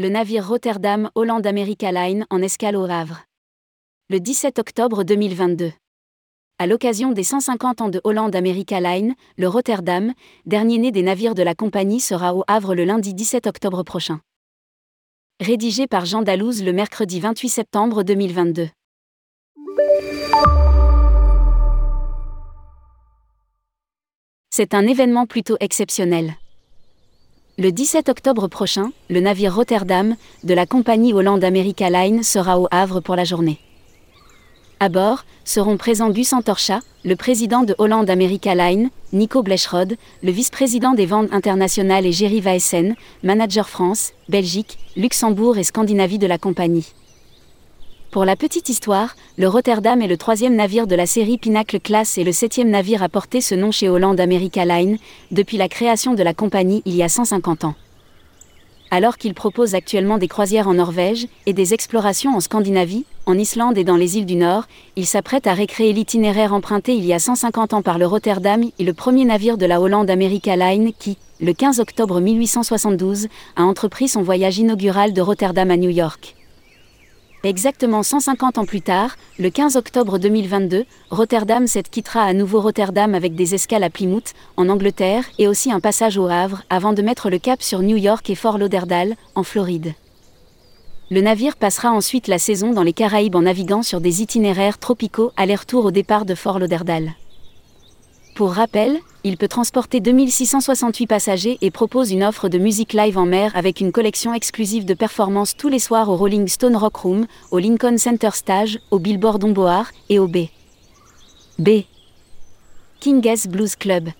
le navire Rotterdam Holland America Line en escale au Havre. Le 17 octobre 2022. À l'occasion des 150 ans de Holland America Line, le Rotterdam, dernier né des navires de la compagnie, sera au Havre le lundi 17 octobre prochain. Rédigé par Jean Dalouse le mercredi 28 septembre 2022. C'est un événement plutôt exceptionnel. Le 17 octobre prochain, le navire Rotterdam, de la compagnie Holland America Line, sera au Havre pour la journée. À bord, seront présents Gus Antorcha, le président de Holland America Line, Nico Bleschrod, le vice-président des ventes internationales et Jerry Vaessen, manager France, Belgique, Luxembourg et Scandinavie de la compagnie. Pour la petite histoire, le Rotterdam est le troisième navire de la série Pinnacle Class et le septième navire à porter ce nom chez Holland America Line, depuis la création de la compagnie il y a 150 ans. Alors qu'il propose actuellement des croisières en Norvège et des explorations en Scandinavie, en Islande et dans les îles du Nord, il s'apprête à récréer l'itinéraire emprunté il y a 150 ans par le Rotterdam et le premier navire de la Holland America Line qui, le 15 octobre 1872, a entrepris son voyage inaugural de Rotterdam à New York. Exactement 150 ans plus tard, le 15 octobre 2022, Rotterdam cette quittera à nouveau Rotterdam avec des escales à Plymouth, en Angleterre, et aussi un passage au Havre, avant de mettre le cap sur New York et Fort Lauderdale, en Floride. Le navire passera ensuite la saison dans les Caraïbes en naviguant sur des itinéraires tropicaux aller-retour au départ de Fort Lauderdale. Pour rappel, il peut transporter 2668 passagers et propose une offre de musique live en mer avec une collection exclusive de performances tous les soirs au Rolling Stone Rock Room, au Lincoln Center Stage, au Billboard Domboar et au B. B. King Blues Club.